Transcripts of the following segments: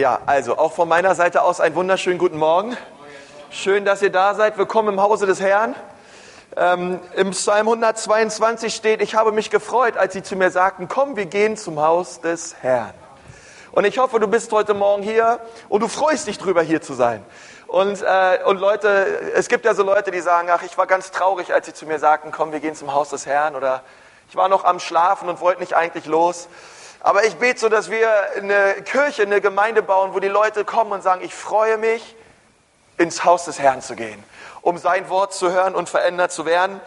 Ja, also auch von meiner Seite aus einen wunderschönen guten Morgen. Schön, dass ihr da seid. Willkommen im Hause des Herrn. Ähm, Im Psalm 122 steht, ich habe mich gefreut, als sie zu mir sagten, komm, wir gehen zum Haus des Herrn. Und ich hoffe, du bist heute Morgen hier und du freust dich drüber, hier zu sein. Und, äh, und Leute, es gibt ja so Leute, die sagen, ach, ich war ganz traurig, als sie zu mir sagten, komm, wir gehen zum Haus des Herrn. Oder ich war noch am Schlafen und wollte nicht eigentlich los. Aber ich bete so, dass wir eine Kirche, eine Gemeinde bauen, wo die Leute kommen und sagen, ich freue mich, ins Haus des Herrn zu gehen, um sein Wort zu hören und verändert zu werden.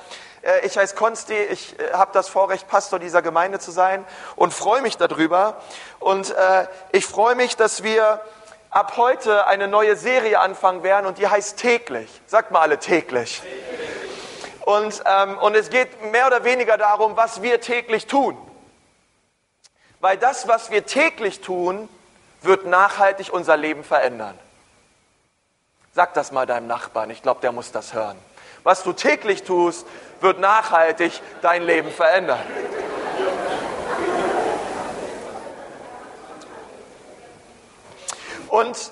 Äh, ich heiße Konsti, ich äh, habe das Vorrecht, Pastor dieser Gemeinde zu sein und freue mich darüber. Und äh, ich freue mich, dass wir ab heute eine neue Serie anfangen werden und die heißt täglich. Sagt mal alle täglich. Und, ähm, und es geht mehr oder weniger darum, was wir täglich tun. Weil das, was wir täglich tun, wird nachhaltig unser Leben verändern. Sag das mal deinem Nachbarn, ich glaube, der muss das hören. Was du täglich tust, wird nachhaltig dein Leben verändern. Und,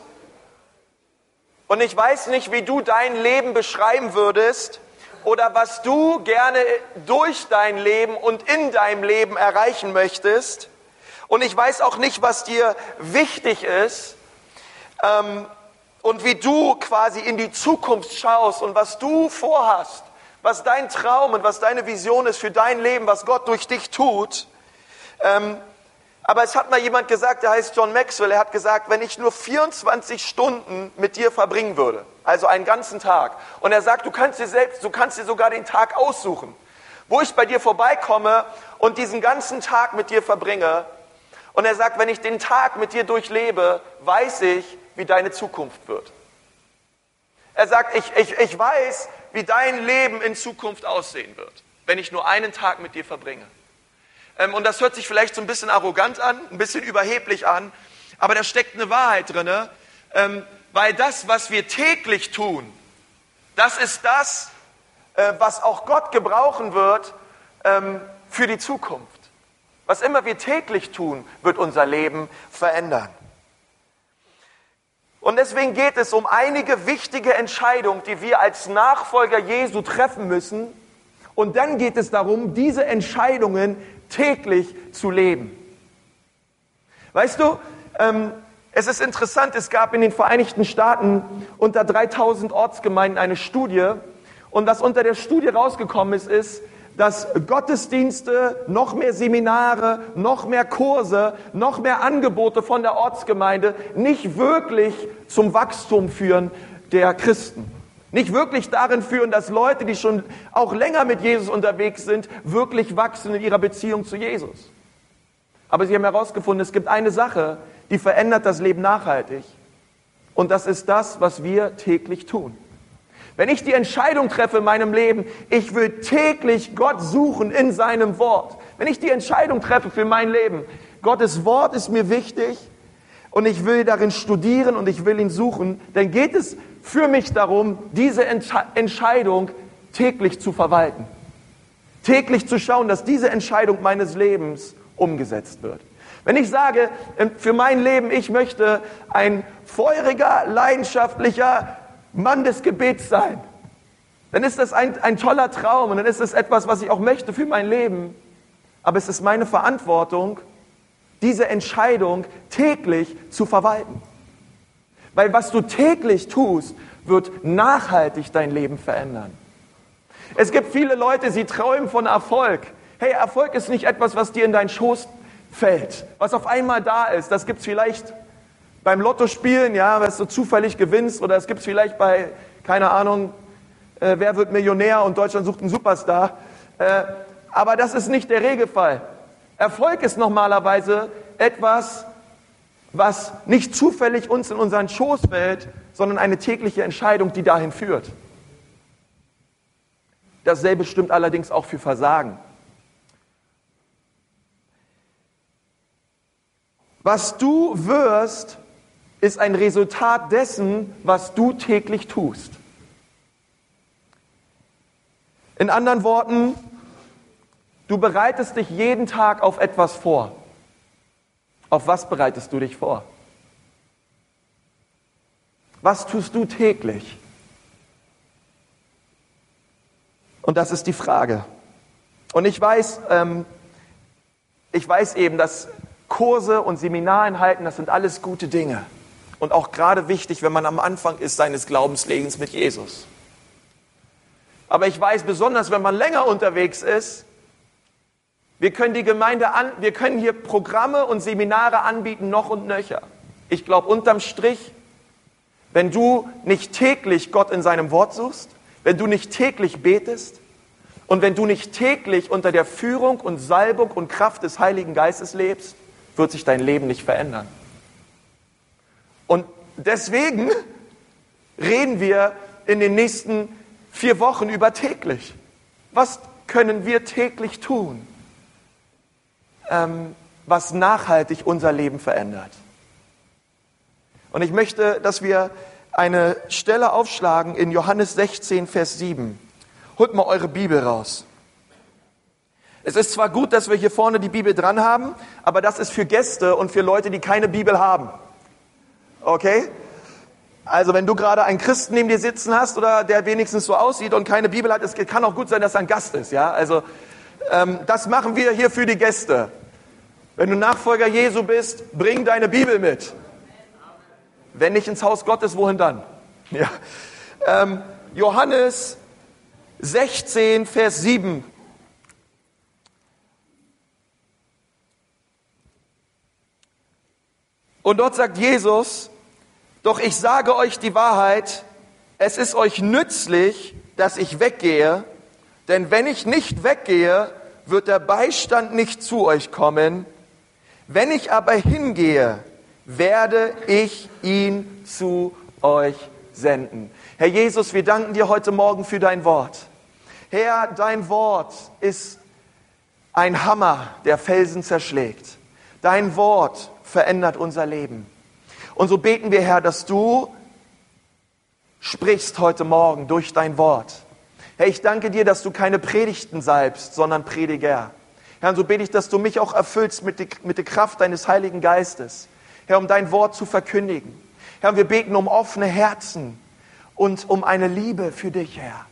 und ich weiß nicht, wie du dein Leben beschreiben würdest oder was du gerne durch dein Leben und in deinem Leben erreichen möchtest. Und ich weiß auch nicht, was dir wichtig ist ähm, und wie du quasi in die Zukunft schaust und was du vorhast, was dein Traum und was deine Vision ist für dein Leben, was Gott durch dich tut. Ähm, aber es hat mal jemand gesagt, der heißt John Maxwell, er hat gesagt, wenn ich nur 24 Stunden mit dir verbringen würde, also einen ganzen Tag, und er sagt, du kannst dir selbst, du kannst dir sogar den Tag aussuchen, wo ich bei dir vorbeikomme und diesen ganzen Tag mit dir verbringe, und er sagt, wenn ich den Tag mit dir durchlebe, weiß ich, wie deine Zukunft wird. Er sagt, ich, ich, ich weiß, wie dein Leben in Zukunft aussehen wird, wenn ich nur einen Tag mit dir verbringe. Ähm, und das hört sich vielleicht so ein bisschen arrogant an, ein bisschen überheblich an, aber da steckt eine Wahrheit drin, ähm, weil das, was wir täglich tun, das ist das, äh, was auch Gott gebrauchen wird ähm, für die Zukunft. Was immer wir täglich tun, wird unser Leben verändern. Und deswegen geht es um einige wichtige Entscheidungen, die wir als Nachfolger Jesu treffen müssen. Und dann geht es darum, diese Entscheidungen täglich zu leben. Weißt du, ähm, es ist interessant, es gab in den Vereinigten Staaten unter 3000 Ortsgemeinden eine Studie. Und was unter der Studie rausgekommen ist, ist, dass Gottesdienste, noch mehr Seminare, noch mehr Kurse, noch mehr Angebote von der Ortsgemeinde nicht wirklich zum Wachstum führen der Christen. Nicht wirklich darin führen, dass Leute, die schon auch länger mit Jesus unterwegs sind, wirklich wachsen in ihrer Beziehung zu Jesus. Aber sie haben herausgefunden, es gibt eine Sache, die verändert das Leben nachhaltig. Und das ist das, was wir täglich tun. Wenn ich die Entscheidung treffe in meinem Leben, ich will täglich Gott suchen in seinem Wort. Wenn ich die Entscheidung treffe für mein Leben, Gottes Wort ist mir wichtig und ich will darin studieren und ich will ihn suchen, dann geht es für mich darum, diese Entscheidung täglich zu verwalten. Täglich zu schauen, dass diese Entscheidung meines Lebens umgesetzt wird. Wenn ich sage, ähm, für mein Leben, ich möchte ein feuriger, leidenschaftlicher, Mann des Gebets sein, dann ist das ein, ein toller Traum und dann ist es etwas, was ich auch möchte für mein Leben. Aber es ist meine Verantwortung, diese Entscheidung täglich zu verwalten. Weil was du täglich tust, wird nachhaltig dein Leben verändern. Es gibt viele Leute, sie träumen von Erfolg. Hey, Erfolg ist nicht etwas, was dir in deinen Schoß fällt, was auf einmal da ist. Das gibt es vielleicht beim Lotto spielen, ja, was du zufällig gewinnst, oder es gibt es vielleicht bei, keine Ahnung, äh, wer wird Millionär und Deutschland sucht einen Superstar. Äh, aber das ist nicht der Regelfall. Erfolg ist normalerweise etwas, was nicht zufällig uns in unseren Schoß fällt, sondern eine tägliche Entscheidung, die dahin führt. Dasselbe stimmt allerdings auch für Versagen. Was du wirst, ist ein Resultat dessen, was du täglich tust. In anderen Worten, du bereitest dich jeden Tag auf etwas vor. Auf was bereitest du dich vor? Was tust du täglich? Und das ist die Frage. Und ich weiß, ähm, ich weiß eben, dass Kurse und Seminareinheiten, das sind alles gute Dinge. Und auch gerade wichtig, wenn man am Anfang ist seines Glaubenslebens mit Jesus. Aber ich weiß besonders, wenn man länger unterwegs ist, wir können die Gemeinde an, wir können hier Programme und Seminare anbieten, noch und nöcher. Ich glaube, unterm Strich, wenn du nicht täglich Gott in seinem Wort suchst, wenn du nicht täglich betest und wenn du nicht täglich unter der Führung und Salbung und Kraft des Heiligen Geistes lebst, wird sich dein Leben nicht verändern. Und deswegen reden wir in den nächsten vier Wochen über täglich. Was können wir täglich tun, ähm, was nachhaltig unser Leben verändert? Und ich möchte, dass wir eine Stelle aufschlagen in Johannes 16, Vers 7. Holt mal eure Bibel raus. Es ist zwar gut, dass wir hier vorne die Bibel dran haben, aber das ist für Gäste und für Leute, die keine Bibel haben. Okay? Also wenn du gerade einen Christen neben dir sitzen hast oder der wenigstens so aussieht und keine Bibel hat, es kann auch gut sein, dass er ein Gast ist. Ja, also ähm, das machen wir hier für die Gäste. Wenn du Nachfolger Jesu bist, bring deine Bibel mit. Wenn nicht ins Haus Gottes, wohin dann? Ja. Ähm, Johannes 16, Vers 7 Und dort sagt Jesus, doch ich sage euch die Wahrheit, es ist euch nützlich, dass ich weggehe, denn wenn ich nicht weggehe, wird der Beistand nicht zu euch kommen. Wenn ich aber hingehe, werde ich ihn zu euch senden. Herr Jesus, wir danken dir heute Morgen für dein Wort. Herr, dein Wort ist ein Hammer, der Felsen zerschlägt. Dein Wort verändert unser Leben. Und so beten wir, Herr, dass du sprichst heute Morgen durch dein Wort. Herr, ich danke dir, dass du keine Predigten salbst, sondern Prediger. Herr, und so bete ich, dass du mich auch erfüllst mit, die, mit der Kraft deines Heiligen Geistes. Herr, um dein Wort zu verkündigen. Herr, wir beten um offene Herzen und um eine Liebe für dich, Herr.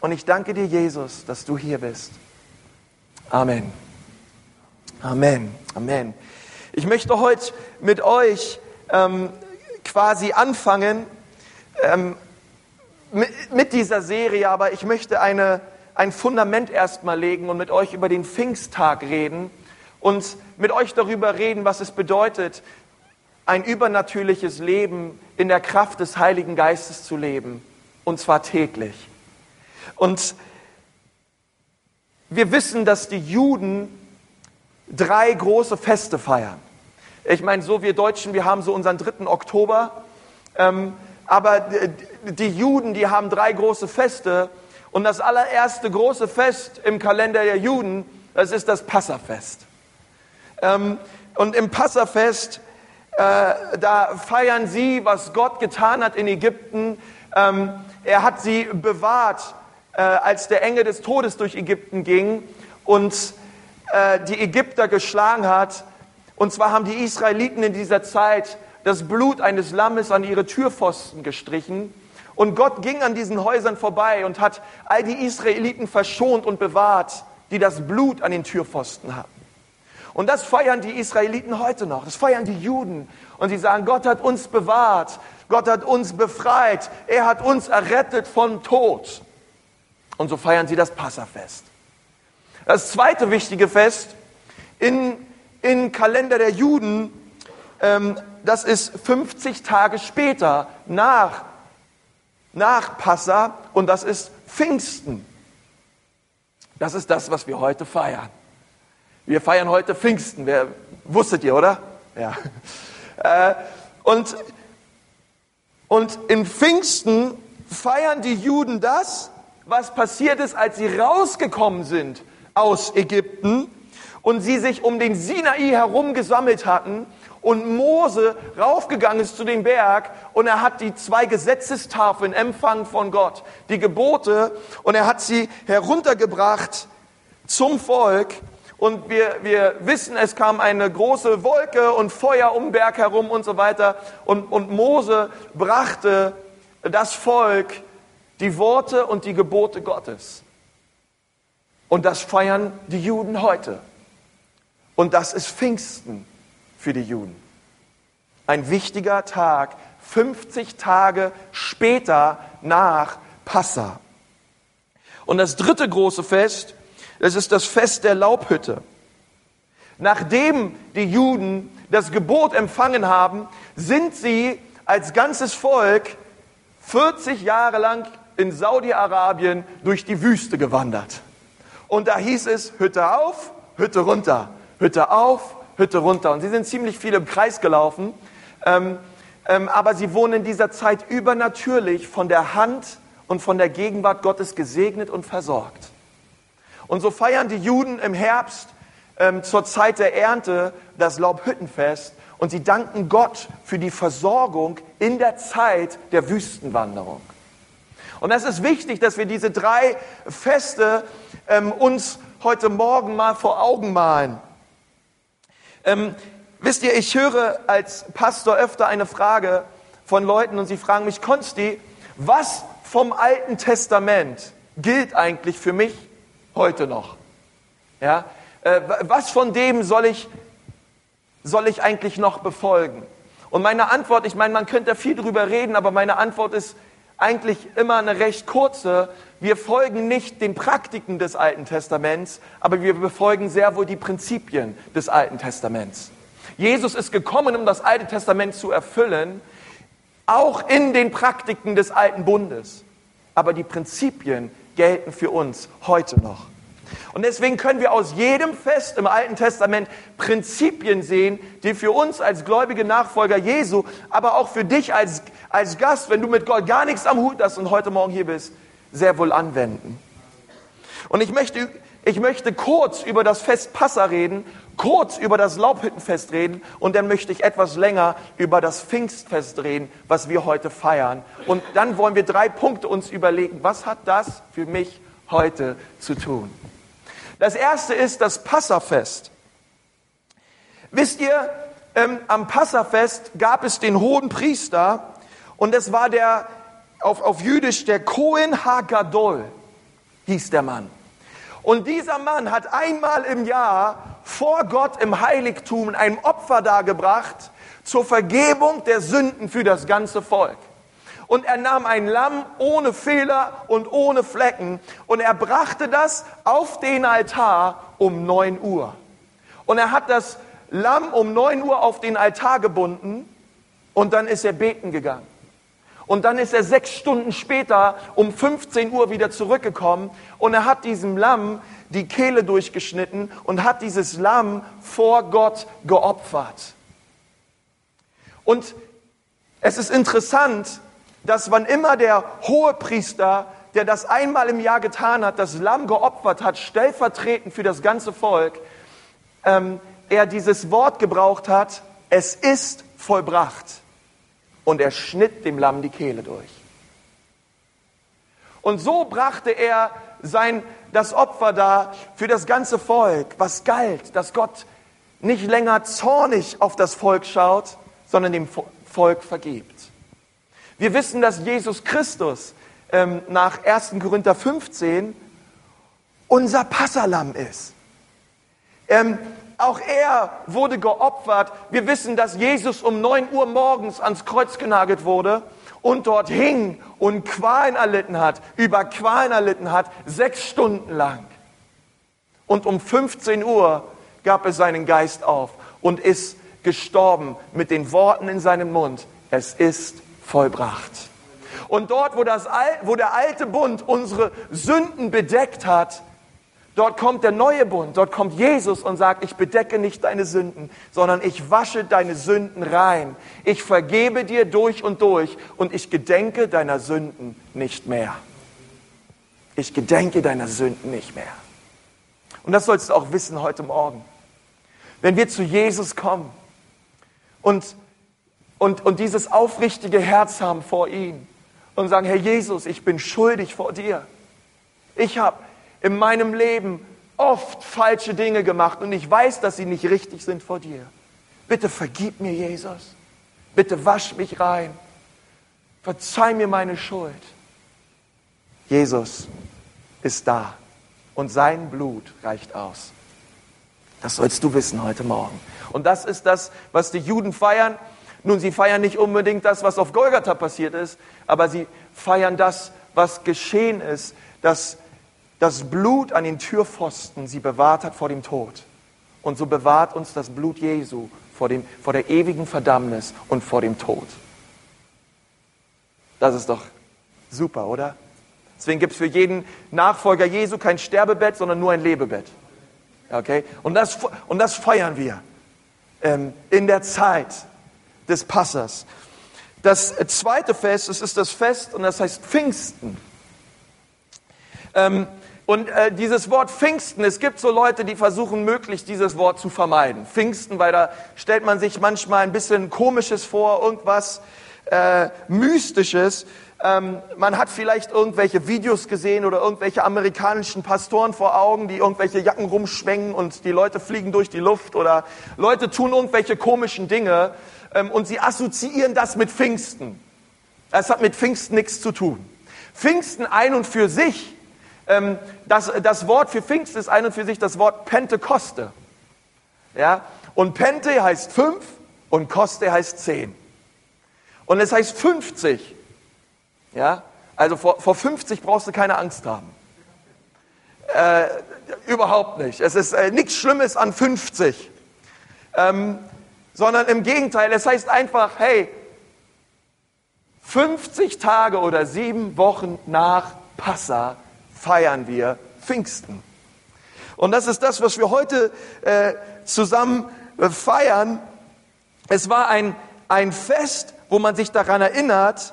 Und ich danke dir, Jesus, dass du hier bist. Amen. Amen. Amen. Ich möchte heute mit euch ähm, quasi anfangen ähm, mit, mit, dieser Serie, aber ich möchte eine, ein Fundament erstmal legen und mit euch über den Pfingsttag reden und mit euch darüber reden, was es bedeutet, ein übernatürliches Leben in der Kraft des Heiligen Geistes zu leben, und zwar täglich. Und wir wissen, dass die Juden drei große Feste feiern. Ich meine, so wir Deutschen, wir haben so unseren 3. Oktober, ähm, aber die Juden, die haben drei große Feste und das allererste große Fest im Kalender der Juden, das ist das Passafest. Ähm, und im Passafest, äh, da feiern sie, was Gott getan hat in Ägypten. Ähm, er hat sie bewahrt, äh, als der Engel des Todes durch Ägypten ging und äh, die Ägypter geschlagen hat. Und zwar haben die Israeliten in dieser Zeit das Blut eines Lammes an ihre Türpfosten gestrichen. Und Gott ging an diesen Häusern vorbei und hat all die Israeliten verschont und bewahrt, die das Blut an den Türpfosten hatten. Und das feiern die Israeliten heute noch. Das feiern die Juden. Und sie sagen, Gott hat uns bewahrt. Gott hat uns befreit. Er hat uns errettet von Tod. Und so feiern sie das Passafest. Das zweite wichtige Fest in im Kalender der Juden, ähm, das ist 50 Tage später nach, nach Passa und das ist Pfingsten. Das ist das, was wir heute feiern. Wir feiern heute Pfingsten. Wer, wusstet ihr, oder? Ja. Äh, und, und in Pfingsten feiern die Juden das, was passiert ist, als sie rausgekommen sind aus Ägypten und sie sich um den Sinai herum gesammelt hatten und Mose raufgegangen ist zu dem Berg und er hat die zwei Gesetzestafeln empfangen von Gott, die Gebote und er hat sie heruntergebracht zum Volk Und wir, wir wissen, es kam eine große Wolke und Feuer um den Berg herum und so weiter. Und, und Mose brachte das Volk die Worte und die Gebote Gottes. Und das feiern die Juden heute. Und das ist Pfingsten für die Juden. Ein wichtiger Tag, 50 Tage später nach Passa. Und das dritte große Fest, das ist das Fest der Laubhütte. Nachdem die Juden das Gebot empfangen haben, sind sie als ganzes Volk 40 Jahre lang in Saudi-Arabien durch die Wüste gewandert. Und da hieß es, Hütte auf, Hütte runter, Hütte auf, Hütte runter. Und sie sind ziemlich viel im Kreis gelaufen, ähm, ähm, aber sie wurden in dieser Zeit übernatürlich von der Hand und von der Gegenwart Gottes gesegnet und versorgt. Und so feiern die Juden im Herbst ähm, zur Zeit der Ernte das Laubhüttenfest und sie danken Gott für die Versorgung in der Zeit der Wüstenwanderung. Und es ist wichtig, dass wir diese drei Feste ähm, uns heute Morgen mal vor Augen malen. Ähm, wisst ihr, ich höre als Pastor öfter eine Frage von Leuten und sie fragen mich, Konsti, was vom Alten Testament gilt eigentlich für mich heute noch? Ja, äh, was von dem soll ich, soll ich eigentlich noch befolgen? Und meine Antwort, ich meine, man könnte viel drüber reden, aber meine Antwort ist eigentlich immer eine recht kurze. Wir folgen nicht den Praktiken des Alten Testaments, aber wir befolgen sehr wohl die Prinzipien des Alten Testaments. Jesus ist gekommen, um das Alte Testament zu erfüllen, auch in den Praktiken des Alten Bundes. Aber die Prinzipien gelten für uns heute noch. Und deswegen können wir aus jedem Fest im Alten Testament Prinzipien sehen, die für uns als gläubige Nachfolger Jesu, aber auch für dich als, als Gast, wenn du mit Gott gar nichts am Hut hast und heute Morgen hier bist, sehr wohl anwenden. Und ich möchte, ich möchte kurz über das Fest Passa reden, kurz über das Laubhüttenfest reden und dann möchte ich etwas länger über das Pfingstfest reden, was wir heute feiern. Und dann wollen wir drei Punkte uns überlegen. Was hat das für mich heute zu tun? Das erste ist das Passafest. Wisst ihr, ähm, am Passafest gab es den hohen Priester und es war der, auf, auf Jüdisch, der Kohen Hagadol, hieß der Mann. Und dieser Mann hat einmal im Jahr vor Gott im Heiligtum ein Opfer dargebracht zur Vergebung der Sünden für das ganze Volk. Und er nahm ein Lamm ohne Fehler und ohne Flecken und er brachte das auf den Altar um neun Uhr. Und er hat das Lamm um neun Uhr auf den Altar gebunden und dann ist er beten gegangen. Und dann ist er sechs Stunden später um 15 Uhr wieder zurückgekommen und er hat diesem Lamm die Kehle durchgeschnitten und hat dieses Lamm vor Gott geopfert. Und es ist interessant, dass wann immer der Hohepriester, der das einmal im Jahr getan hat, das Lamm geopfert hat, stellvertretend für das ganze Volk, ähm, er dieses Wort gebraucht hat, es ist vollbracht. Und er schnitt dem Lamm die Kehle durch. Und so brachte er sein, das Opfer da für das ganze Volk, was galt, dass Gott nicht länger zornig auf das Volk schaut, sondern dem Volk vergibt. Wir wissen, dass Jesus Christus ähm, nach 1. Korinther 15 unser Passalam ist. Ähm, auch er wurde geopfert. Wir wissen, dass Jesus um 9 Uhr morgens ans Kreuz genagelt wurde und dort hing und Qualen erlitten hat, über Qualen erlitten hat, sechs Stunden lang. Und um 15 Uhr gab er seinen Geist auf und ist gestorben mit den Worten in seinem Mund. Es ist vollbracht. Und dort, wo, das, wo der alte Bund unsere Sünden bedeckt hat, dort kommt der neue Bund, dort kommt Jesus und sagt, ich bedecke nicht deine Sünden, sondern ich wasche deine Sünden rein. Ich vergebe dir durch und durch und ich gedenke deiner Sünden nicht mehr. Ich gedenke deiner Sünden nicht mehr. Und das sollst du auch wissen heute Morgen. Wenn wir zu Jesus kommen und und, und dieses aufrichtige Herz haben vor ihm und sagen, Herr Jesus, ich bin schuldig vor dir. Ich habe in meinem Leben oft falsche Dinge gemacht und ich weiß, dass sie nicht richtig sind vor dir. Bitte vergib mir, Jesus. Bitte wasch mich rein. Verzeih mir meine Schuld. Jesus ist da und sein Blut reicht aus. Das sollst du wissen heute Morgen. Und das ist das, was die Juden feiern. Nun, sie feiern nicht unbedingt das, was auf Golgatha passiert ist, aber sie feiern das, was geschehen ist, dass das Blut an den Türpfosten sie bewahrt hat vor dem Tod. Und so bewahrt uns das Blut Jesu vor, dem, vor der ewigen Verdammnis und vor dem Tod. Das ist doch super, oder? Deswegen gibt es für jeden Nachfolger Jesu kein Sterbebett, sondern nur ein Lebebett. Okay? Und, das, und das feiern wir ähm, in der Zeit des Passers. Das zweite Fest, das ist das Fest und das heißt Pfingsten. Ähm, und äh, dieses Wort Pfingsten, es gibt so Leute, die versuchen möglichst dieses Wort zu vermeiden. Pfingsten, weil da stellt man sich manchmal ein bisschen komisches vor, irgendwas äh, mystisches. Ähm, man hat vielleicht irgendwelche Videos gesehen oder irgendwelche amerikanischen Pastoren vor Augen, die irgendwelche Jacken rumschwenken und die Leute fliegen durch die Luft oder Leute tun irgendwelche komischen Dinge und sie assoziieren das mit Pfingsten. Es hat mit Pfingsten nichts zu tun. Pfingsten ein und für sich ähm, das, das Wort für Pfingst ist ein und für sich das Wort Pentekoste. Ja? Und Pente heißt fünf und Koste heißt zehn. Und es heißt 50. Ja? Also vor, vor 50 brauchst du keine Angst haben. Äh, überhaupt nicht. Es ist äh, nichts Schlimmes an 50. Ähm, sondern im Gegenteil, es heißt einfach, hey, 50 Tage oder sieben Wochen nach Passa feiern wir Pfingsten. Und das ist das, was wir heute äh, zusammen äh, feiern. Es war ein, ein Fest, wo man sich daran erinnert,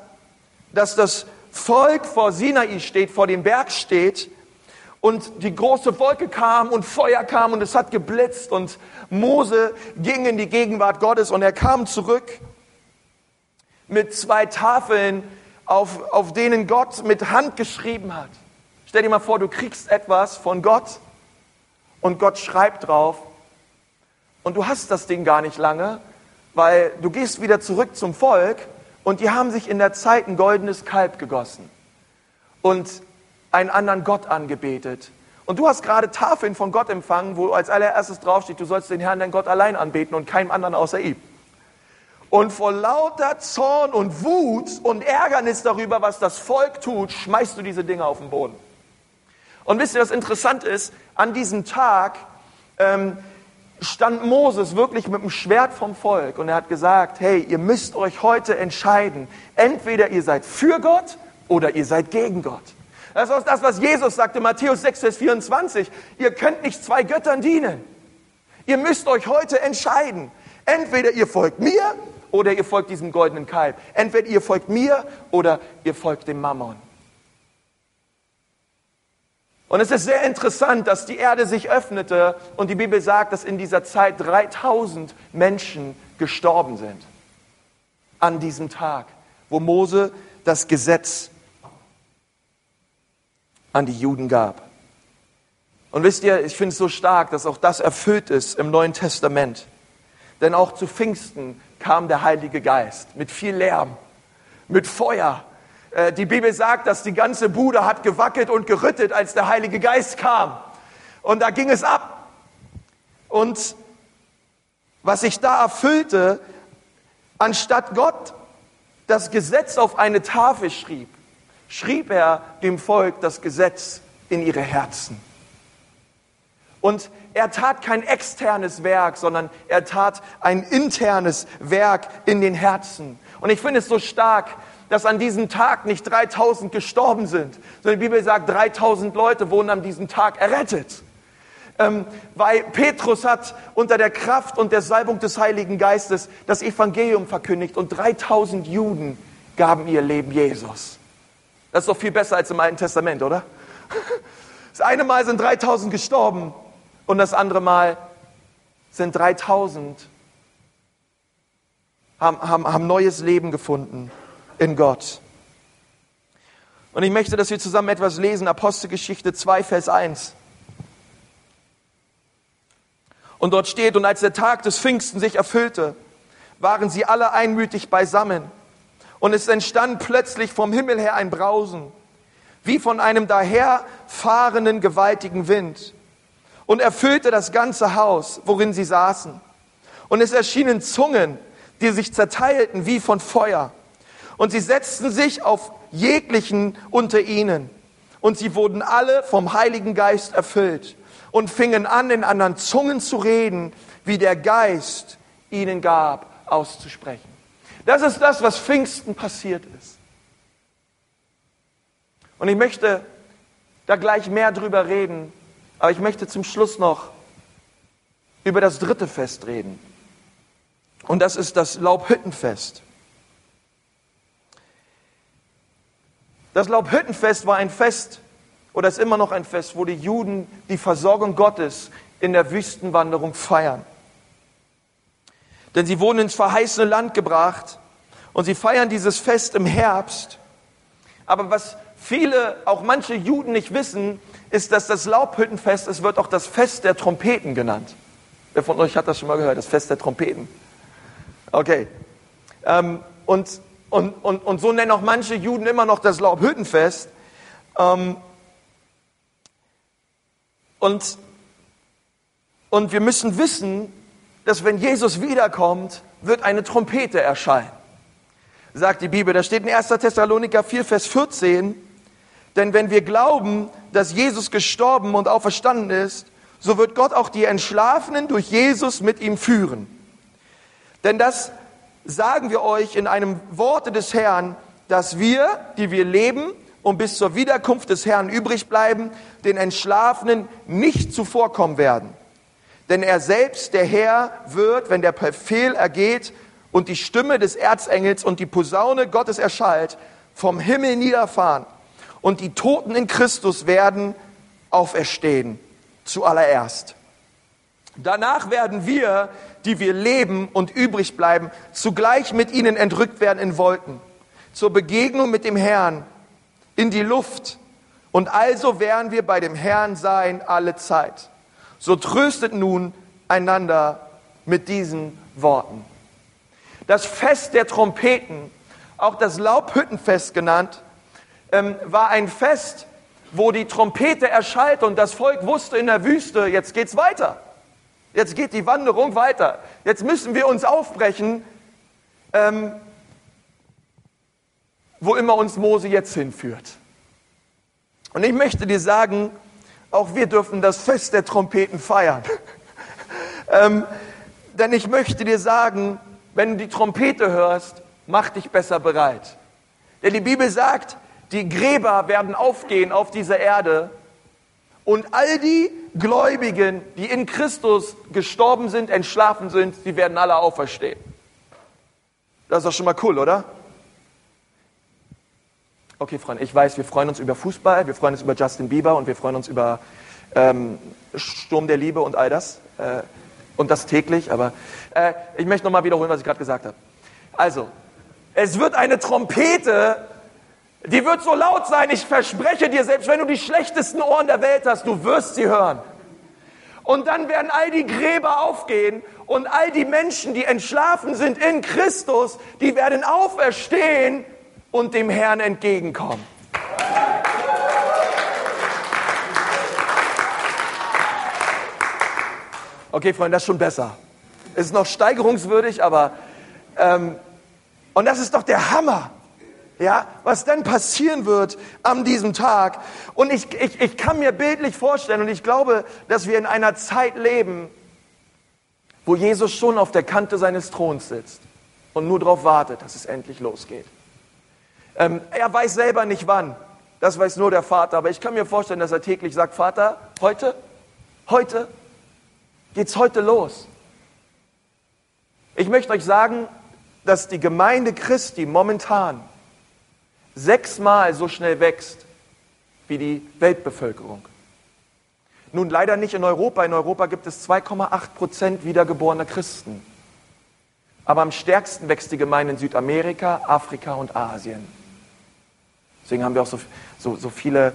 dass das Volk vor Sinai steht, vor dem Berg steht und die große Wolke kam und Feuer kam und es hat geblitzt und Mose ging in die Gegenwart Gottes und er kam zurück mit zwei Tafeln, auf, auf denen Gott mit Hand geschrieben hat. Stell dir mal vor, du kriegst etwas von Gott und Gott schreibt drauf und du hast das Ding gar nicht lange, weil du gehst wieder zurück zum Volk und die haben sich in der Zeit ein goldenes Kalb gegossen und einen anderen Gott angebetet. Und du hast gerade Tafeln von Gott empfangen, wo als allererstes draufsteht, du sollst den Herrn, dein Gott allein anbeten und keinem anderen außer ihm. Und vor lauter Zorn und Wut und Ärgernis darüber, was das Volk tut, schmeißt du diese Dinge auf den Boden. Und wisst ihr, was interessant ist? An diesem Tag ähm, stand Moses wirklich mit dem Schwert vom Volk und er hat gesagt, hey, ihr müsst euch heute entscheiden. Entweder ihr seid für Gott oder ihr seid gegen Gott. Das ist das, was Jesus sagte, Matthäus 6, Vers 24. Ihr könnt nicht zwei Göttern dienen. Ihr müsst euch heute entscheiden. Entweder ihr folgt mir oder ihr folgt diesem goldenen Kalb. Entweder ihr folgt mir oder ihr folgt dem Mammon. Und es ist sehr interessant, dass die Erde sich öffnete und die Bibel sagt, dass in dieser Zeit 3000 Menschen gestorben sind. An diesem Tag, wo Mose das Gesetz an die Juden gab. Und wisst ihr, ich finde es so stark, dass auch das erfüllt ist im Neuen Testament. Denn auch zu Pfingsten kam der Heilige Geist mit viel Lärm, mit Feuer, äh, die Bibel sagt, dass die ganze Bude hat gewackelt und gerüttet, als der Heilige Geist kam. Und da ging es ab. Und was sich da erfüllte, anstatt Gott das Gesetz auf eine Tafel schrieb, schrieb er dem Volk das Gesetz in ihre Herzen. Und er tat kein externes Werk, sondern er tat ein internes Werk in den Herzen. Und ich finde es so stark, dass an diesem Tag nicht 3000 gestorben sind, sondern die Bibel sagt, 3000 Leute wurden an diesem Tag errettet. Ähm, weil Petrus hat unter der Kraft und der Salbung des Heiligen Geistes das Evangelium verkündigt und 3000 Juden gaben ihr Leben Jesus. Das ist doch viel besser als im Alten Testament, oder? Das eine Mal sind 3000 gestorben und das andere Mal sind 3000 haben, haben, haben neues Leben gefunden in Gott. Und ich möchte, dass wir zusammen etwas lesen, Apostelgeschichte 2, Vers 1. Und dort steht, und als der Tag des Pfingsten sich erfüllte, waren sie alle einmütig beisammen. Und es entstand plötzlich vom Himmel her ein Brausen, wie von einem daherfahrenden gewaltigen Wind, und erfüllte das ganze Haus, worin sie saßen. Und es erschienen Zungen, die sich zerteilten wie von Feuer. Und sie setzten sich auf jeglichen unter ihnen. Und sie wurden alle vom Heiligen Geist erfüllt und fingen an, in anderen Zungen zu reden, wie der Geist ihnen gab, auszusprechen. Das ist das, was Pfingsten passiert ist. Und ich möchte da gleich mehr drüber reden, aber ich möchte zum Schluss noch über das dritte Fest reden. Und das ist das Laubhüttenfest. Das Laubhüttenfest war ein Fest, oder ist immer noch ein Fest, wo die Juden die Versorgung Gottes in der Wüstenwanderung feiern. Denn sie wurden ins verheißene Land gebracht und sie feiern dieses Fest im Herbst. Aber was viele, auch manche Juden nicht wissen, ist, dass das Laubhüttenfest, es wird auch das Fest der Trompeten genannt. Wer von euch hat das schon mal gehört, das Fest der Trompeten? Okay. Ähm, und, und, und, und so nennen auch manche Juden immer noch das Laubhüttenfest. Ähm, und, und wir müssen wissen, dass wenn Jesus wiederkommt, wird eine Trompete erscheinen. Sagt die Bibel, da steht in 1. Thessaloniker 4, Vers 14, denn wenn wir glauben, dass Jesus gestorben und auferstanden ist, so wird Gott auch die Entschlafenen durch Jesus mit ihm führen. Denn das sagen wir euch in einem Worte des Herrn, dass wir, die wir leben und bis zur Wiederkunft des Herrn übrig bleiben, den Entschlafenen nicht zuvorkommen werden. Denn er selbst, der Herr, wird, wenn der Befehl ergeht und die Stimme des Erzengels und die Posaune Gottes erschallt, vom Himmel niederfahren. Und die Toten in Christus werden auferstehen, zuallererst. Danach werden wir, die wir leben und übrig bleiben, zugleich mit ihnen entrückt werden in Wolken, zur Begegnung mit dem Herrn in die Luft. Und also werden wir bei dem Herrn sein alle Zeit. So tröstet nun einander mit diesen Worten. Das Fest der Trompeten, auch das Laubhüttenfest genannt, ähm, war ein Fest, wo die Trompete erschallte und das Volk wusste in der Wüste, jetzt geht's weiter. Jetzt geht die Wanderung weiter. Jetzt müssen wir uns aufbrechen, ähm, wo immer uns Mose jetzt hinführt. Und ich möchte dir sagen, auch wir dürfen das Fest der Trompeten feiern. ähm, denn ich möchte dir sagen, wenn du die Trompete hörst, mach dich besser bereit. Denn die Bibel sagt, die Gräber werden aufgehen auf dieser Erde und all die Gläubigen, die in Christus gestorben sind, entschlafen sind, die werden alle auferstehen. Das ist doch schon mal cool, oder? Okay, Freunde, ich weiß, wir freuen uns über Fußball, wir freuen uns über Justin Bieber und wir freuen uns über ähm, Sturm der Liebe und all das. Äh, und das täglich, aber äh, ich möchte nochmal wiederholen, was ich gerade gesagt habe. Also, es wird eine Trompete die wird so laut sein, ich verspreche dir, selbst wenn du die schlechtesten Ohren der Welt hast, du wirst sie hören. Und dann werden all die Gräber aufgehen und all die Menschen, die entschlafen sind in Christus, die werden auferstehen und dem Herrn entgegenkommen. Okay, Freunde, das ist schon besser. Ist noch steigerungswürdig, aber ähm, und das ist doch der Hammer ja, was dann passieren wird an diesem Tag. Und ich, ich, ich kann mir bildlich vorstellen, und ich glaube, dass wir in einer Zeit leben, wo Jesus schon auf der Kante seines Throns sitzt und nur darauf wartet, dass es endlich losgeht. Ähm, er weiß selber nicht wann, das weiß nur der Vater, aber ich kann mir vorstellen, dass er täglich sagt, Vater, heute, heute, geht's heute los. Ich möchte euch sagen, dass die Gemeinde Christi momentan sechsmal so schnell wächst wie die Weltbevölkerung. Nun leider nicht in Europa. In Europa gibt es 2,8 Prozent wiedergeborene Christen. Aber am stärksten wächst die Gemeinde in Südamerika, Afrika und Asien. Deswegen haben wir auch so, so, so viele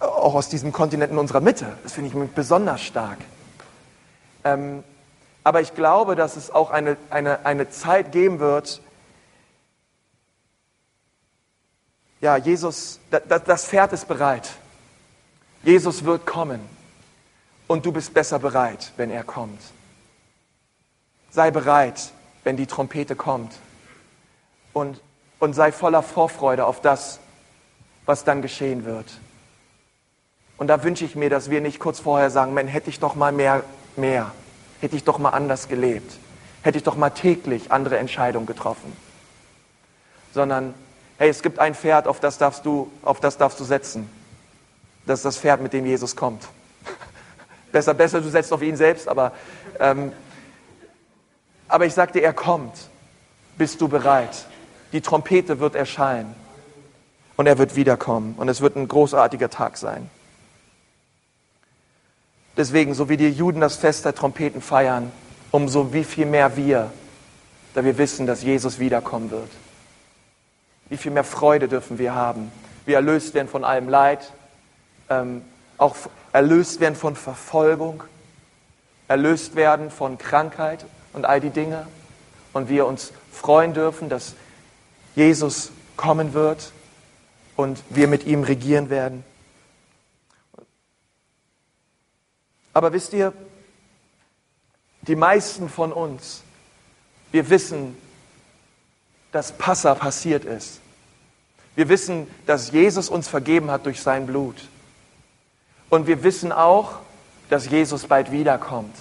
auch aus diesem Kontinent in unserer Mitte. Das finde ich besonders stark. Ähm, aber ich glaube, dass es auch eine, eine, eine Zeit geben wird, ja, Jesus, das, das Pferd ist bereit. Jesus wird kommen und du bist besser bereit, wenn er kommt. Sei bereit, wenn die Trompete kommt und, und sei voller Vorfreude auf das, was dann geschehen wird. Und da wünsche ich mir, dass wir nicht kurz vorher sagen, Mensch, hätte ich doch mal mehr, mehr, hätte ich doch mal anders gelebt, hätte ich doch mal täglich andere Entscheidungen getroffen, sondern hey, es gibt ein Pferd, auf das darfst du, auf das darfst du setzen. Das ist das Pferd, mit dem Jesus kommt. besser, besser, du setzt auf ihn selbst, aber, ähm, aber ich sagte, er kommt. Bist du bereit? Die Trompete wird erscheinen und er wird wiederkommen und es wird ein großartiger Tag sein. Deswegen, so wie die Juden das Fest der Trompeten feiern, umso wie viel mehr wir, da wir wissen, dass Jesus wiederkommen wird. Wie viel mehr Freude dürfen wir haben. Wir erlöst werden von allem Leid, ähm, auch erlöst werden von Verfolgung, erlöst werden von Krankheit und all die Dinge. Und wir uns freuen dürfen, dass Jesus kommen wird und wir mit ihm regieren werden. Aber wisst ihr, die meisten von uns, wir wissen, dass Passa passiert ist. Wir wissen, dass Jesus uns vergeben hat durch sein Blut. Und wir wissen auch, dass Jesus bald wiederkommt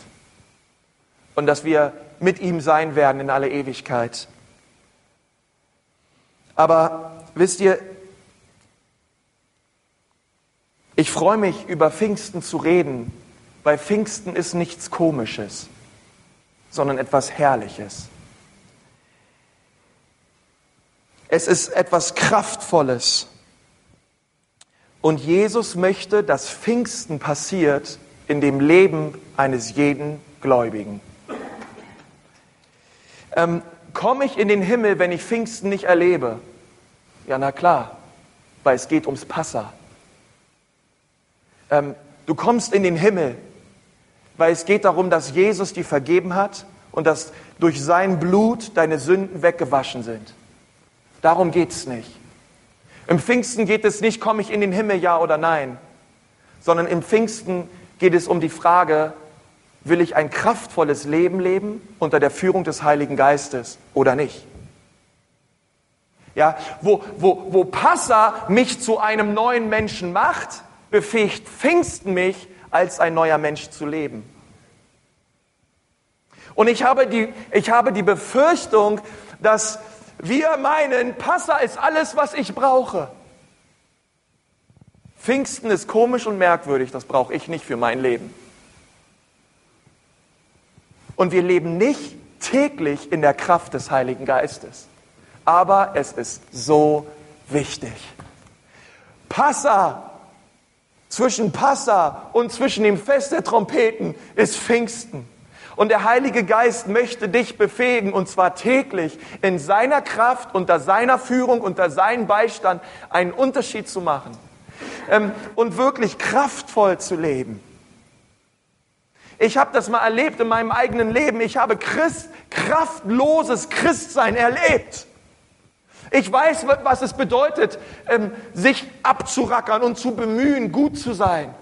und dass wir mit ihm sein werden in alle Ewigkeit. Aber wisst ihr, ich freue mich, über Pfingsten zu reden, weil Pfingsten ist nichts Komisches, sondern etwas Herrliches. Es ist etwas Kraftvolles. Und Jesus möchte, dass Pfingsten passiert in dem Leben eines jeden Gläubigen. Ähm, Komme ich in den Himmel, wenn ich Pfingsten nicht erlebe? Ja, na klar, weil es geht ums Passa. Ähm, du kommst in den Himmel, weil es geht darum, dass Jesus dir vergeben hat und dass durch sein Blut deine Sünden weggewaschen sind. Darum geht es nicht. Im Pfingsten geht es nicht, komme ich in den Himmel, ja oder nein, sondern im Pfingsten geht es um die Frage, will ich ein kraftvolles Leben leben unter der Führung des Heiligen Geistes oder nicht? Ja, wo, wo, wo Passa mich zu einem neuen Menschen macht, befähigt Pfingsten mich, als ein neuer Mensch zu leben. Und ich habe die, ich habe die Befürchtung, dass wir meinen, Passa ist alles, was ich brauche. Pfingsten ist komisch und merkwürdig, das brauche ich nicht für mein Leben. Und wir leben nicht täglich in der Kraft des Heiligen Geistes. Aber es ist so wichtig. Passa, zwischen Passa und zwischen dem Fest der Trompeten ist Pfingsten. Und der Heilige Geist möchte dich befähigen, und zwar täglich, in seiner Kraft, unter seiner Führung, unter seinem Beistand einen Unterschied zu machen ähm, und wirklich kraftvoll zu leben. Ich habe das mal erlebt in meinem eigenen Leben. Ich habe Christ, kraftloses Christsein erlebt. Ich weiß, was es bedeutet, ähm, sich abzurackern und zu bemühen, gut zu sein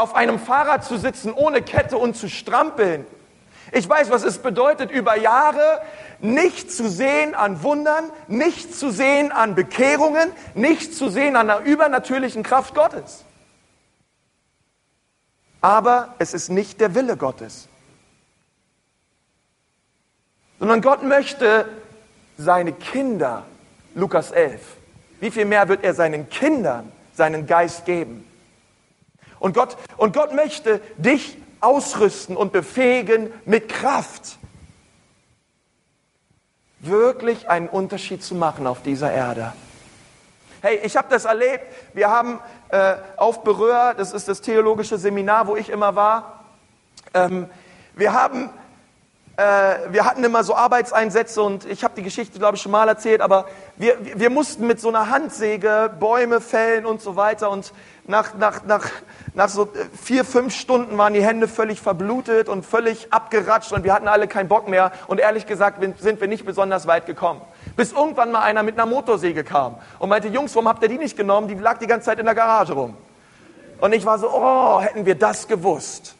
auf einem Fahrrad zu sitzen ohne Kette und zu strampeln. Ich weiß, was es bedeutet, über Jahre nicht zu sehen an Wundern, nicht zu sehen an Bekehrungen, nicht zu sehen an der übernatürlichen Kraft Gottes. Aber es ist nicht der Wille Gottes, sondern Gott möchte seine Kinder, Lukas 11, wie viel mehr wird er seinen Kindern seinen Geist geben? Und Gott, und Gott möchte dich ausrüsten und befähigen mit Kraft, wirklich einen Unterschied zu machen auf dieser Erde. Hey, ich habe das erlebt. Wir haben äh, auf Berühr, das ist das theologische Seminar, wo ich immer war, ähm, wir haben wir hatten immer so Arbeitseinsätze und ich habe die Geschichte, glaube ich, schon mal erzählt, aber wir, wir mussten mit so einer Handsäge Bäume fällen und so weiter und nach, nach, nach, nach so vier, fünf Stunden waren die Hände völlig verblutet und völlig abgeratscht und wir hatten alle keinen Bock mehr und ehrlich gesagt sind wir nicht besonders weit gekommen. Bis irgendwann mal einer mit einer Motorsäge kam und meinte, Jungs, warum habt ihr die nicht genommen? Die lag die ganze Zeit in der Garage rum. Und ich war so, oh, hätten wir das gewusst.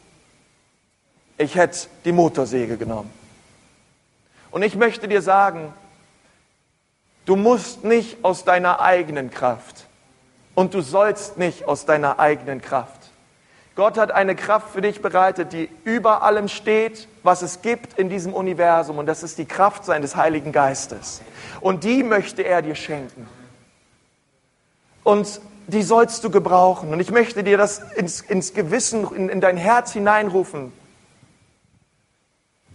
Ich hätte die Motorsäge genommen. Und ich möchte dir sagen, du musst nicht aus deiner eigenen Kraft und du sollst nicht aus deiner eigenen Kraft. Gott hat eine Kraft für dich bereitet, die über allem steht, was es gibt in diesem Universum. Und das ist die Kraft seines Heiligen Geistes. Und die möchte er dir schenken. Und die sollst du gebrauchen. Und ich möchte dir das ins, ins Gewissen, in, in dein Herz hineinrufen.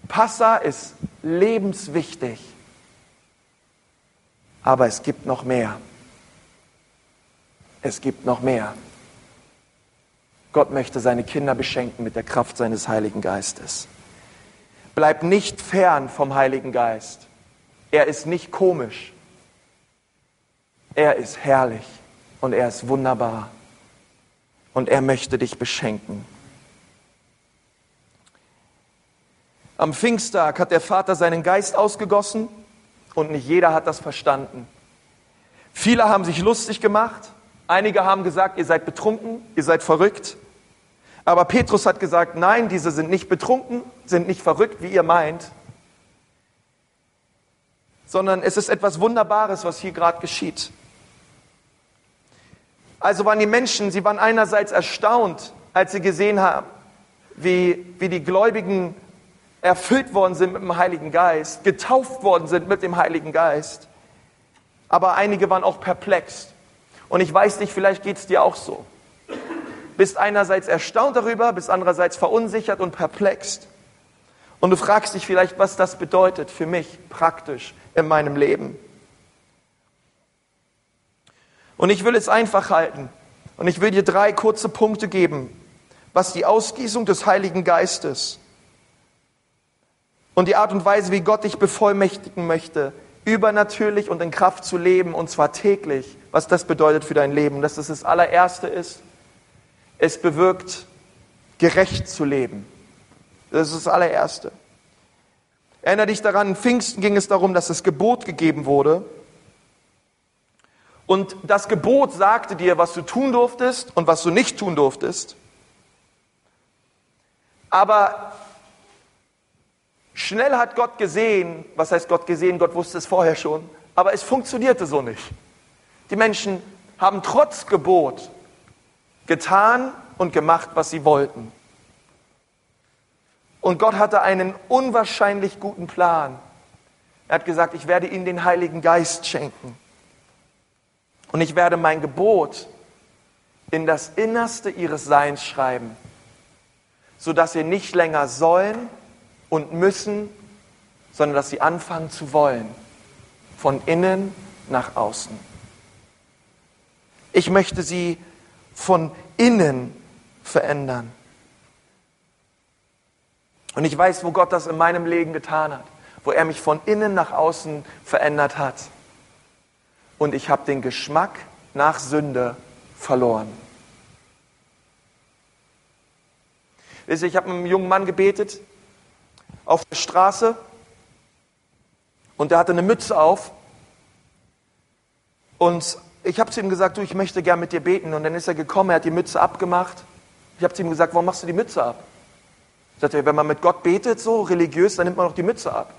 Passa ist lebenswichtig. Aber es gibt noch mehr. Es gibt noch mehr. Gott möchte seine Kinder beschenken mit der Kraft seines Heiligen Geistes. Bleib nicht fern vom Heiligen Geist. Er ist nicht komisch. Er ist herrlich und er ist wunderbar. Und er möchte dich beschenken. Am Pfingsttag hat der Vater seinen Geist ausgegossen und nicht jeder hat das verstanden. Viele haben sich lustig gemacht, einige haben gesagt, ihr seid betrunken, ihr seid verrückt. Aber Petrus hat gesagt, nein, diese sind nicht betrunken, sind nicht verrückt, wie ihr meint, sondern es ist etwas Wunderbares, was hier gerade geschieht. Also waren die Menschen, sie waren einerseits erstaunt, als sie gesehen haben, wie, wie die Gläubigen erfüllt worden sind mit dem Heiligen Geist, getauft worden sind mit dem Heiligen Geist. Aber einige waren auch perplex. Und ich weiß nicht, vielleicht geht es dir auch so bist einerseits erstaunt darüber, bist andererseits verunsichert und perplext. Und du fragst dich vielleicht, was das bedeutet für mich praktisch in meinem Leben. Und ich will es einfach halten. Und ich will dir drei kurze Punkte geben, was die Ausgießung des Heiligen Geistes und die Art und Weise, wie Gott dich bevollmächtigen möchte, übernatürlich und in Kraft zu leben, und zwar täglich, was das bedeutet für dein Leben. Dass das das allererste ist, es bewirkt, gerecht zu leben. Das ist das allererste. Erinnere dich daran, in Pfingsten ging es darum, dass das Gebot gegeben wurde. Und das Gebot sagte dir, was du tun durftest und was du nicht tun durftest. Aber schnell hat Gott gesehen, was heißt Gott gesehen, Gott wusste es vorher schon, aber es funktionierte so nicht. Die Menschen haben trotz Gebot getan und gemacht, was sie wollten. Und Gott hatte einen unwahrscheinlich guten Plan. Er hat gesagt, ich werde ihnen den Heiligen Geist schenken. Und ich werde mein Gebot in das Innerste ihres Seins schreiben, sodass sie nicht länger sollen und müssen, sondern dass sie anfangen zu wollen, von innen nach außen. Ich möchte sie von innen verändern. Und ich weiß, wo Gott das in meinem Leben getan hat, wo er mich von innen nach außen verändert hat. Und ich habe den Geschmack nach Sünde verloren. Ich habe mit einem jungen Mann gebetet auf der Straße und der hatte eine Mütze auf und ich habe zu ihm gesagt, du, ich möchte gern mit dir beten. Und dann ist er gekommen, er hat die Mütze abgemacht. Ich habe zu ihm gesagt, warum machst du die Mütze ab? Sagt er, wenn man mit Gott betet, so religiös, dann nimmt man auch die Mütze ab.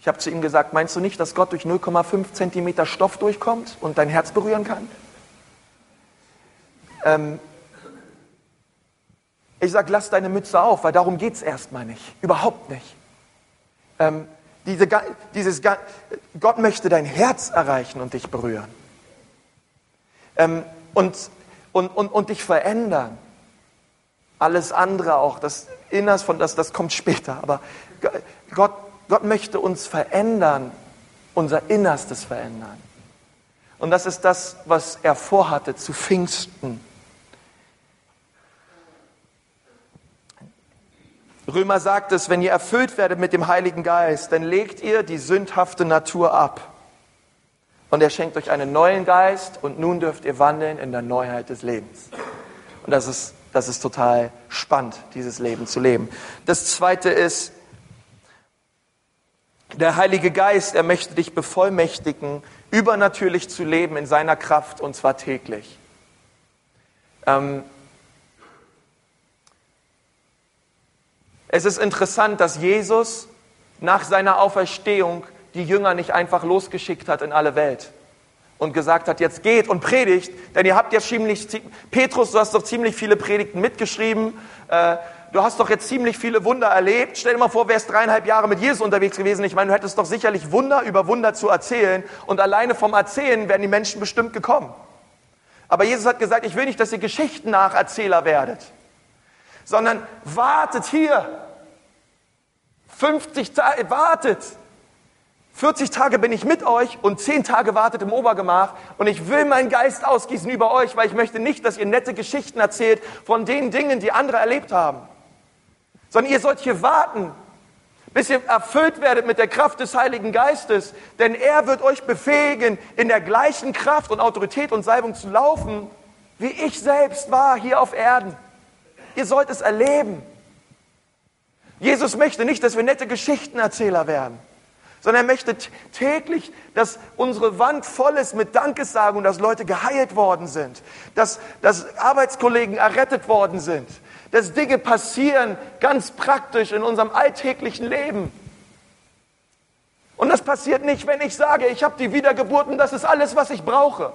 Ich habe zu ihm gesagt, meinst du nicht, dass Gott durch 0,5 Zentimeter Stoff durchkommt und dein Herz berühren kann? Ähm, ich sage, lass deine Mütze auf, weil darum geht es erstmal nicht. Überhaupt nicht. Ähm, diese, dieses, Gott möchte dein Herz erreichen und dich berühren. Ähm, und, und, und, und dich verändern. Alles andere auch, das Inners von das, das kommt später. Aber Gott, Gott möchte uns verändern, unser Innerstes verändern. Und das ist das, was er vorhatte zu Pfingsten. Römer sagt es, wenn ihr erfüllt werdet mit dem Heiligen Geist, dann legt ihr die sündhafte Natur ab. Und er schenkt euch einen neuen Geist und nun dürft ihr wandeln in der Neuheit des Lebens. Und das ist, das ist total spannend, dieses Leben zu leben. Das zweite ist, der Heilige Geist, er möchte dich bevollmächtigen, übernatürlich zu leben in seiner Kraft und zwar täglich. Ähm, es ist interessant, dass Jesus nach seiner Auferstehung die Jünger nicht einfach losgeschickt hat in alle Welt und gesagt hat, jetzt geht und predigt, denn ihr habt ja ziemlich, Petrus, du hast doch ziemlich viele Predigten mitgeschrieben, äh, du hast doch jetzt ziemlich viele Wunder erlebt. Stell dir mal vor, wärst dreieinhalb Jahre mit Jesus unterwegs gewesen. Ich meine, du hättest doch sicherlich Wunder über Wunder zu erzählen und alleine vom Erzählen wären die Menschen bestimmt gekommen. Aber Jesus hat gesagt, ich will nicht, dass ihr Geschichtennacherzähler werdet, sondern wartet hier. 50 Tage, wartet. 40 Tage bin ich mit euch und 10 Tage wartet im Obergemach und ich will meinen Geist ausgießen über euch, weil ich möchte nicht, dass ihr nette Geschichten erzählt von den Dingen, die andere erlebt haben, sondern ihr sollt hier warten, bis ihr erfüllt werdet mit der Kraft des Heiligen Geistes, denn er wird euch befähigen, in der gleichen Kraft und Autorität und Salbung zu laufen, wie ich selbst war hier auf Erden. Ihr sollt es erleben. Jesus möchte nicht, dass wir nette Geschichtenerzähler werden sondern er möchte täglich, dass unsere Wand voll ist mit Dankessagen und dass Leute geheilt worden sind, dass, dass Arbeitskollegen errettet worden sind, dass Dinge passieren ganz praktisch in unserem alltäglichen Leben. Und das passiert nicht, wenn ich sage, ich habe die Wiedergeburt und das ist alles, was ich brauche.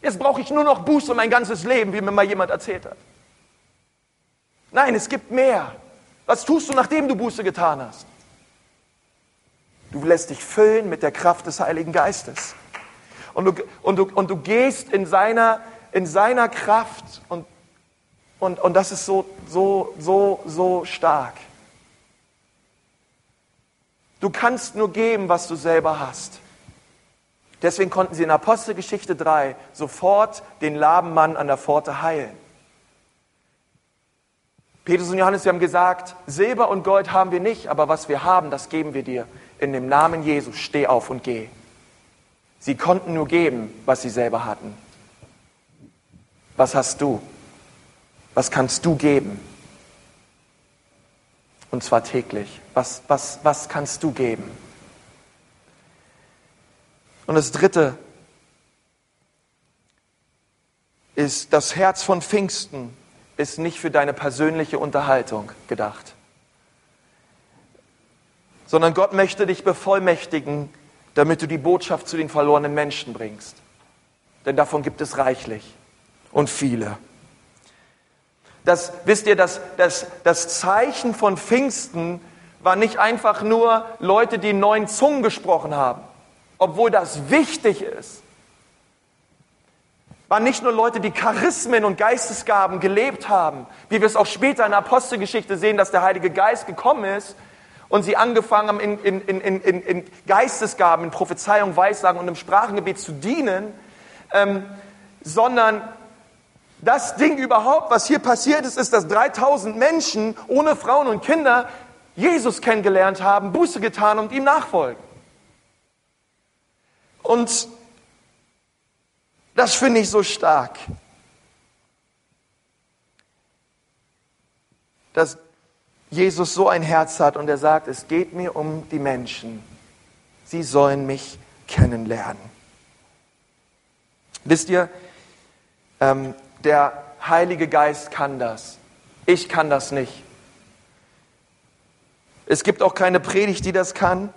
Jetzt brauche ich nur noch Buße mein ganzes Leben, wie mir mal jemand erzählt hat. Nein, es gibt mehr. Was tust du, nachdem du Buße getan hast? Du lässt dich füllen mit der Kraft des Heiligen Geistes. Und du, und du, und du gehst in seiner, in seiner Kraft und, und, und das ist so, so, so, so stark. Du kannst nur geben, was du selber hast. Deswegen konnten sie in Apostelgeschichte 3 sofort den Labenmann an der Pforte heilen. Petrus und Johannes, sie haben gesagt, Silber und Gold haben wir nicht, aber was wir haben, das geben wir dir in dem Namen Jesus, steh auf und geh. Sie konnten nur geben, was sie selber hatten. Was hast du? Was kannst du geben? Und zwar täglich. Was, was, was kannst du geben? Und das Dritte ist, das Herz von Pfingsten ist nicht für deine persönliche Unterhaltung gedacht sondern Gott möchte dich bevollmächtigen, damit du die Botschaft zu den verlorenen Menschen bringst. Denn davon gibt es reichlich und viele. Das, wisst ihr, das, das, das Zeichen von Pfingsten war nicht einfach nur Leute, die neuen Zungen gesprochen haben, obwohl das wichtig ist. Waren nicht nur Leute, die Charismen und Geistesgaben gelebt haben, wie wir es auch später in der Apostelgeschichte sehen, dass der Heilige Geist gekommen ist und sie angefangen haben, in, in, in, in, Geistesgaben, in Prophezeiung, Weissagen und im Sprachengebet zu dienen, ähm, sondern das Ding überhaupt, was hier passiert ist, ist, dass 3000 Menschen ohne Frauen und Kinder Jesus kennengelernt haben, Buße getan und ihm nachfolgen. Und das finde ich so stark. Dass Jesus so ein Herz hat und er sagt, es geht mir um die Menschen. Sie sollen mich kennenlernen. Wisst ihr, ähm, der Heilige Geist kann das. Ich kann das nicht. Es gibt auch keine Predigt, die das kann.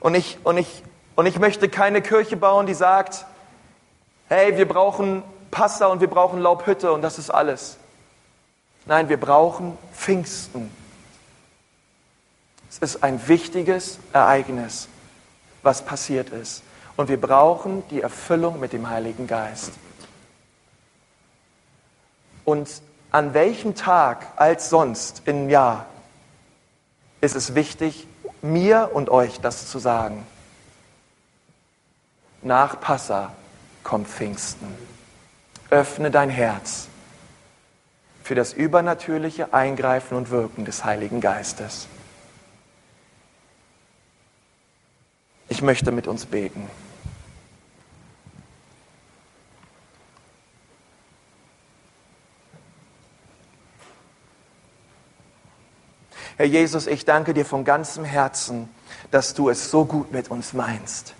Und ich, und ich, und ich möchte keine Kirche bauen, die sagt, hey, wir brauchen Pasta und wir brauchen Laubhütte und das ist alles. Nein, wir brauchen Pfingsten. Es ist ein wichtiges Ereignis, was passiert ist. Und wir brauchen die Erfüllung mit dem Heiligen Geist. Und an welchem Tag als sonst im Jahr ist es wichtig, mir und euch das zu sagen? Nach Passa kommt Pfingsten. Öffne dein Herz für das übernatürliche Eingreifen und Wirken des Heiligen Geistes. Ich möchte mit uns beten. Herr Jesus, ich danke dir von ganzem Herzen, dass du es so gut mit uns meinst.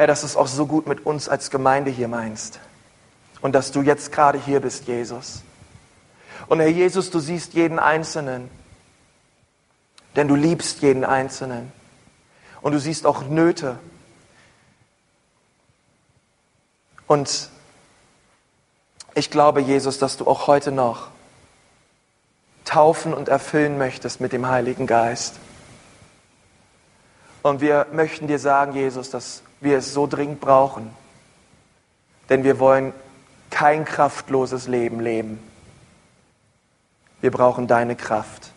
Herr, dass du es auch so gut mit uns als Gemeinde hier meinst. Und dass du jetzt gerade hier bist, Jesus. Und Herr Jesus, du siehst jeden Einzelnen, denn du liebst jeden Einzelnen. Und du siehst auch Nöte. Und ich glaube, Jesus, dass du auch heute noch taufen und erfüllen möchtest mit dem Heiligen Geist. Und wir möchten dir sagen, Jesus, dass wir es so dringend brauchen. Denn wir wollen kein kraftloses Leben leben. Wir brauchen deine Kraft.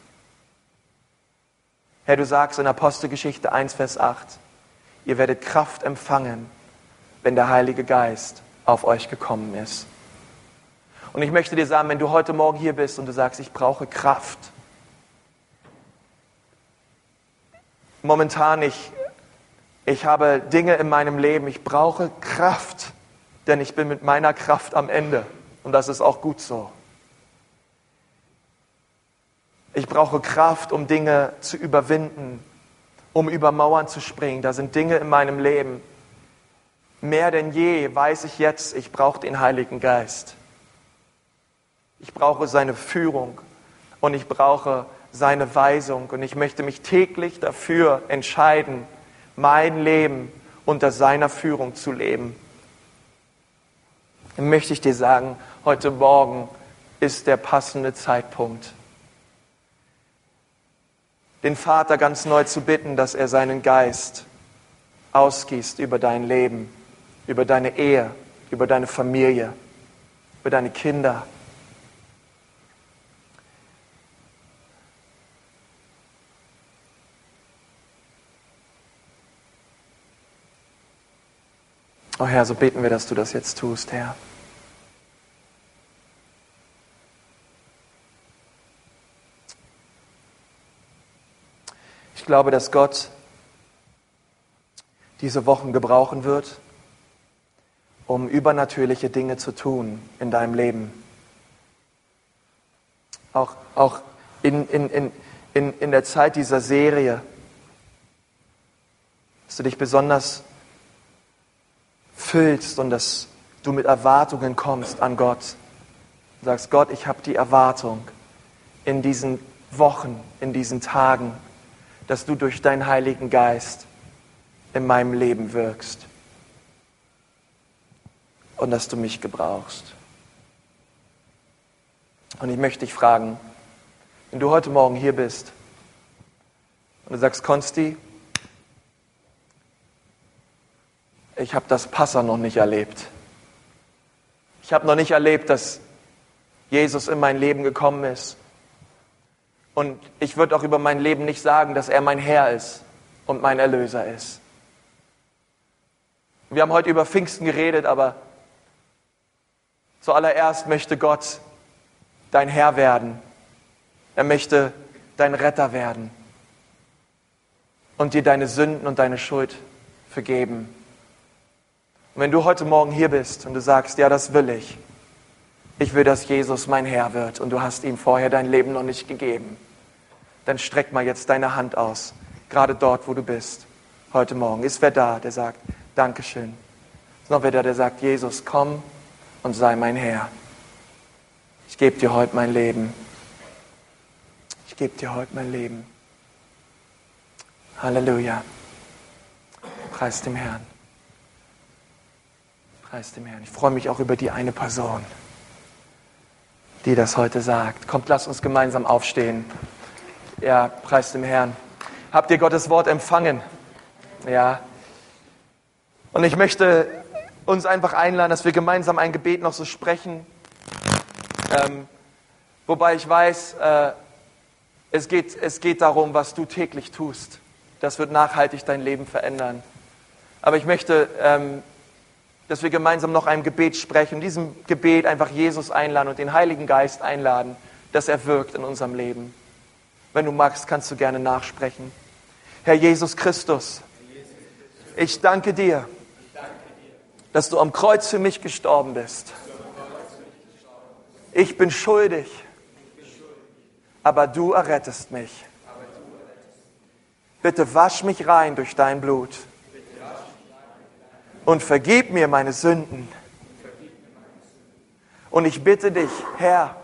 Herr, du sagst in Apostelgeschichte 1, Vers 8, ihr werdet Kraft empfangen, wenn der Heilige Geist auf euch gekommen ist. Und ich möchte dir sagen, wenn du heute Morgen hier bist und du sagst, ich brauche Kraft. Momentan, ich, ich habe Dinge in meinem Leben, ich brauche Kraft, denn ich bin mit meiner Kraft am Ende. Und das ist auch gut so. Ich brauche Kraft, um Dinge zu überwinden, um über Mauern zu springen. Da sind Dinge in meinem Leben. Mehr denn je weiß ich jetzt, ich brauche den Heiligen Geist. Ich brauche seine Führung und ich brauche seine Weisung. Und ich möchte mich täglich dafür entscheiden, mein Leben unter seiner Führung zu leben. Dann möchte ich dir sagen, heute Morgen ist der passende Zeitpunkt den Vater ganz neu zu bitten, dass er seinen Geist ausgießt über dein Leben, über deine Ehe, über deine Familie, über deine Kinder. Oh Herr, so beten wir, dass du das jetzt tust, Herr. Ich glaube, dass Gott diese Wochen gebrauchen wird, um übernatürliche Dinge zu tun in deinem Leben. Auch, auch in, in, in, in, in der Zeit dieser Serie, dass du dich besonders füllst und dass du mit Erwartungen kommst an Gott. Du sagst, Gott, ich habe die Erwartung in diesen Wochen, in diesen Tagen, dass du durch deinen Heiligen Geist in meinem Leben wirkst und dass du mich gebrauchst. Und ich möchte dich fragen, wenn du heute Morgen hier bist und du sagst, Konsti, ich habe das Passa noch nicht erlebt. Ich habe noch nicht erlebt, dass Jesus in mein Leben gekommen ist und ich würde auch über mein Leben nicht sagen, dass er mein Herr ist und mein Erlöser ist. Wir haben heute über Pfingsten geredet, aber zuallererst möchte Gott dein Herr werden. Er möchte dein Retter werden und dir deine Sünden und deine Schuld vergeben. Und wenn du heute Morgen hier bist und du sagst, ja, das will ich, ich will, dass Jesus mein Herr wird und du hast ihm vorher dein Leben noch nicht gegeben, dann streck mal jetzt deine Hand aus, gerade dort, wo du bist, heute Morgen. Ist wer da, der sagt, Dankeschön. Ist noch wer da, der sagt, Jesus, komm und sei mein Herr. Ich gebe dir heute mein Leben. Ich gebe dir heute mein Leben. Halleluja. Preis dem Herrn. Preis dem Herrn. Ich freue mich auch über die eine Person die das heute sagt. Kommt, lasst uns gemeinsam aufstehen. Ja, preis dem Herrn. Habt ihr Gottes Wort empfangen? Ja. Und ich möchte uns einfach einladen, dass wir gemeinsam ein Gebet noch so sprechen. Ähm, wobei ich weiß, äh, es, geht, es geht darum, was du täglich tust. Das wird nachhaltig dein Leben verändern. Aber ich möchte ähm, dass wir gemeinsam noch ein Gebet sprechen, in diesem Gebet einfach Jesus einladen und den Heiligen Geist einladen, dass er wirkt in unserem Leben. Wenn du magst, kannst du gerne nachsprechen. Herr Jesus Christus, ich danke dir, dass du am Kreuz für mich gestorben bist. Ich bin schuldig, aber du errettest mich. Bitte wasch mich rein durch dein Blut und vergib mir meine Sünden. Und ich bitte dich, Herr,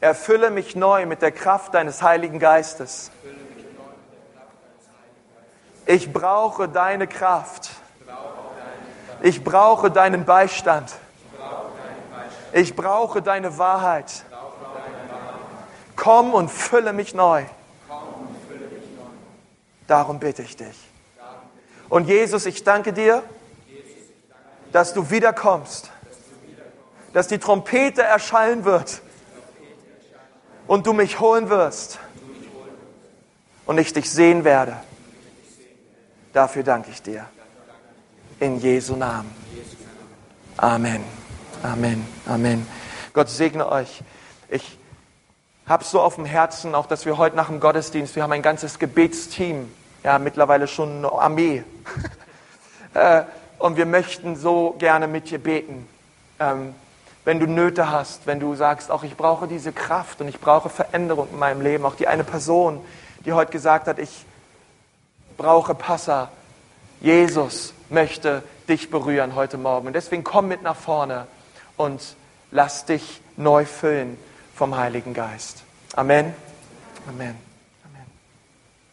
erfülle mich neu mit der Kraft deines Heiligen Geistes. Ich brauche deine Kraft. Ich brauche deinen Beistand. Ich brauche deine Wahrheit. Komm und fülle mich neu. Darum bitte ich dich. Und Jesus, ich danke dir, dass du wiederkommst, dass die Trompete erschallen wird und du mich holen wirst und ich dich sehen werde. Dafür danke ich dir. In Jesu Namen. Amen. Amen. Amen. Gott segne euch. Ich habe so auf dem Herzen, auch dass wir heute nach dem Gottesdienst, wir haben ein ganzes Gebetsteam, ja, mittlerweile schon eine Armee. Äh, und wir möchten so gerne mit dir beten. Ähm, wenn du Nöte hast, wenn du sagst, auch ich brauche diese Kraft und ich brauche Veränderung in meinem Leben, auch die eine Person, die heute gesagt hat, ich brauche Passa. Jesus möchte dich berühren heute Morgen. Und deswegen komm mit nach vorne und lass dich neu füllen vom Heiligen Geist. Amen. Amen.